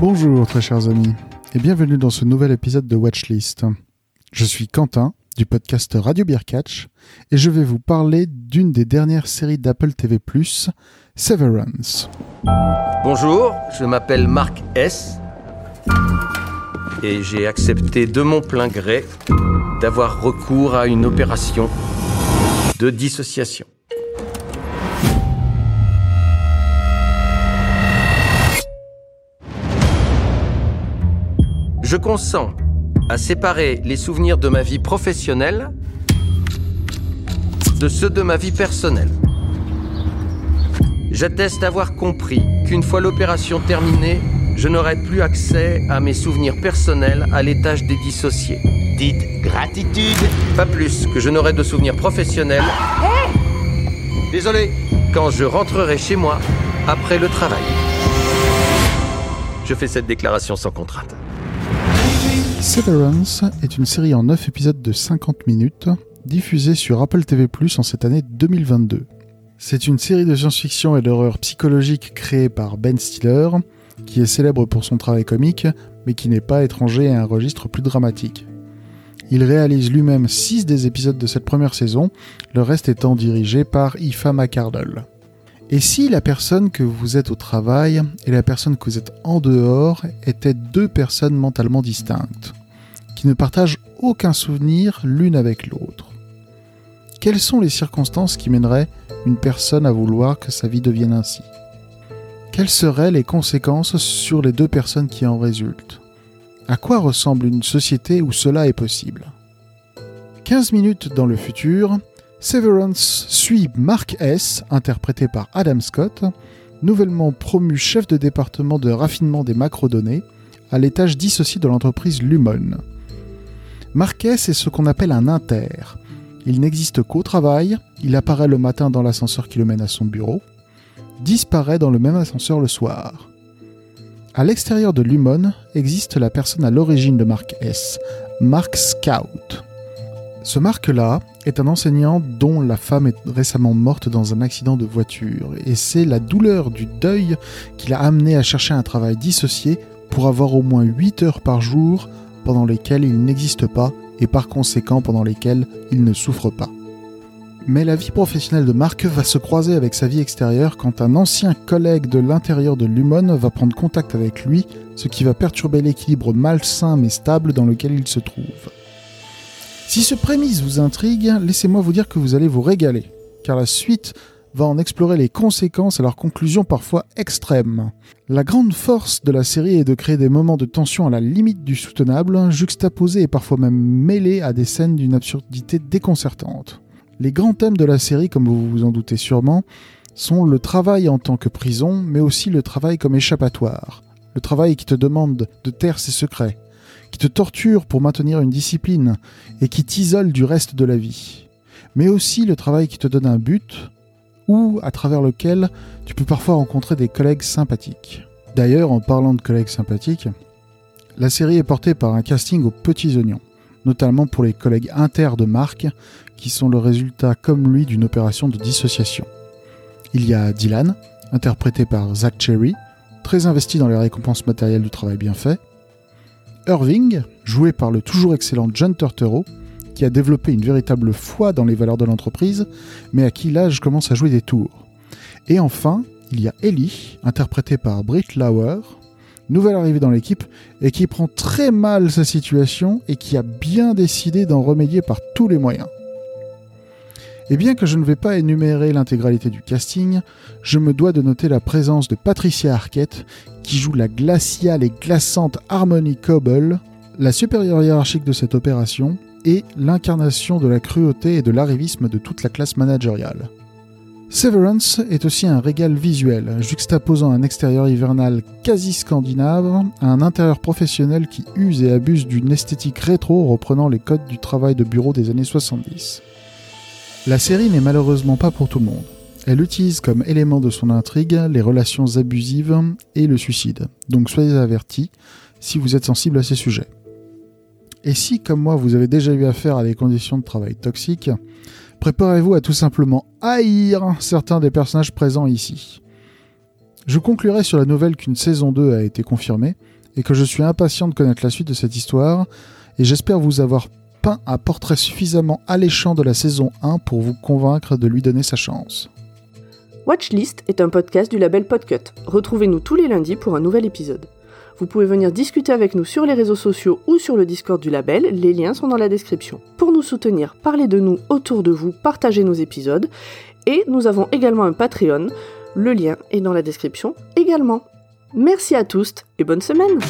Bonjour très chers amis et bienvenue dans ce nouvel épisode de Watchlist. Je suis Quentin du podcast Radio Beer Catch et je vais vous parler d'une des dernières séries d'Apple TV+, Severance. Bonjour, je m'appelle Marc S. Et j'ai accepté de mon plein gré d'avoir recours à une opération de dissociation. Je consens à séparer les souvenirs de ma vie professionnelle de ceux de ma vie personnelle. J'atteste avoir compris qu'une fois l'opération terminée, je n'aurai plus accès à mes souvenirs personnels à l'étage des dissociés. Dites gratitude. Pas plus que je n'aurai de souvenirs professionnels. Désolé. Quand je rentrerai chez moi après le travail. Je fais cette déclaration sans contrainte. Severance est une série en 9 épisodes de 50 minutes, diffusée sur Apple TV+, en cette année 2022. C'est une série de science-fiction et d'horreur psychologique créée par Ben Stiller, qui est célèbre pour son travail comique, mais qui n'est pas étranger à un registre plus dramatique. Il réalise lui-même 6 des épisodes de cette première saison, le reste étant dirigé par Ifa McCardle. Et si la personne que vous êtes au travail et la personne que vous êtes en dehors étaient deux personnes mentalement distinctes, qui ne partagent aucun souvenir l'une avec l'autre Quelles sont les circonstances qui mèneraient une personne à vouloir que sa vie devienne ainsi? Quelles seraient les conséquences sur les deux personnes qui en résultent? À quoi ressemble une société où cela est possible? 15 minutes dans le futur, Severance suit Mark S., interprété par Adam Scott, nouvellement promu chef de département de raffinement des macrodonnées, à l'étage dissocié de l'entreprise Lumon. Mark S. est ce qu'on appelle un inter. Il n'existe qu'au travail, il apparaît le matin dans l'ascenseur qui le mène à son bureau, disparaît dans le même ascenseur le soir. À l'extérieur de Lumon existe la personne à l'origine de Mark S., Mark Scout. Ce Mark-là est un enseignant dont la femme est récemment morte dans un accident de voiture, et c'est la douleur du deuil qui l'a amené à chercher un travail dissocié pour avoir au moins 8 heures par jour pendant lesquelles il n'existe pas et par conséquent pendant lesquelles il ne souffre pas. Mais la vie professionnelle de Mark va se croiser avec sa vie extérieure quand un ancien collègue de l'intérieur de Lumon va prendre contact avec lui, ce qui va perturber l'équilibre malsain mais stable dans lequel il se trouve. Si ce prémisse vous intrigue, laissez-moi vous dire que vous allez vous régaler, car la suite va en explorer les conséquences et leurs conclusions parfois extrêmes. La grande force de la série est de créer des moments de tension à la limite du soutenable, juxtaposés et parfois même mêlés à des scènes d'une absurdité déconcertante. Les grands thèmes de la série, comme vous vous en doutez sûrement, sont le travail en tant que prison, mais aussi le travail comme échappatoire. Le travail qui te demande de taire ses secrets, qui te torture pour maintenir une discipline et qui t'isole du reste de la vie. Mais aussi le travail qui te donne un but ou à travers lequel tu peux parfois rencontrer des collègues sympathiques. D'ailleurs, en parlant de collègues sympathiques, la série est portée par un casting aux petits oignons, notamment pour les collègues inter de Mark, qui sont le résultat comme lui d'une opération de dissociation. Il y a Dylan, interprété par Zach Cherry, très investi dans les récompenses matérielles du travail bien fait, Irving, joué par le toujours excellent John Turturro, qui a développé une véritable foi dans les valeurs de l'entreprise, mais à qui l'âge commence à jouer des tours. Et enfin, il y a Ellie, interprétée par Britt Lauer, nouvelle arrivée dans l'équipe, et qui prend très mal sa situation et qui a bien décidé d'en remédier par tous les moyens. Et bien que je ne vais pas énumérer l'intégralité du casting, je me dois de noter la présence de Patricia Arquette, qui joue la glaciale et glaçante Harmony Coble, la supérieure hiérarchique de cette opération, et l'incarnation de la cruauté et de l'arrivisme de toute la classe managériale. Severance est aussi un régal visuel, juxtaposant un extérieur hivernal quasi scandinave à un intérieur professionnel qui use et abuse d'une esthétique rétro reprenant les codes du travail de bureau des années 70. La série n'est malheureusement pas pour tout le monde. Elle utilise comme élément de son intrigue les relations abusives et le suicide. Donc soyez avertis si vous êtes sensible à ces sujets. Et si, comme moi, vous avez déjà eu affaire à des conditions de travail toxiques, préparez-vous à tout simplement haïr certains des personnages présents ici. Je conclurai sur la nouvelle qu'une saison 2 a été confirmée et que je suis impatient de connaître la suite de cette histoire et j'espère vous avoir un portrait suffisamment alléchant de la saison 1 pour vous convaincre de lui donner sa chance. Watchlist est un podcast du label Podcut. Retrouvez-nous tous les lundis pour un nouvel épisode. Vous pouvez venir discuter avec nous sur les réseaux sociaux ou sur le Discord du label, les liens sont dans la description. Pour nous soutenir, parlez de nous autour de vous, partagez nos épisodes, et nous avons également un Patreon, le lien est dans la description également. Merci à tous et bonne semaine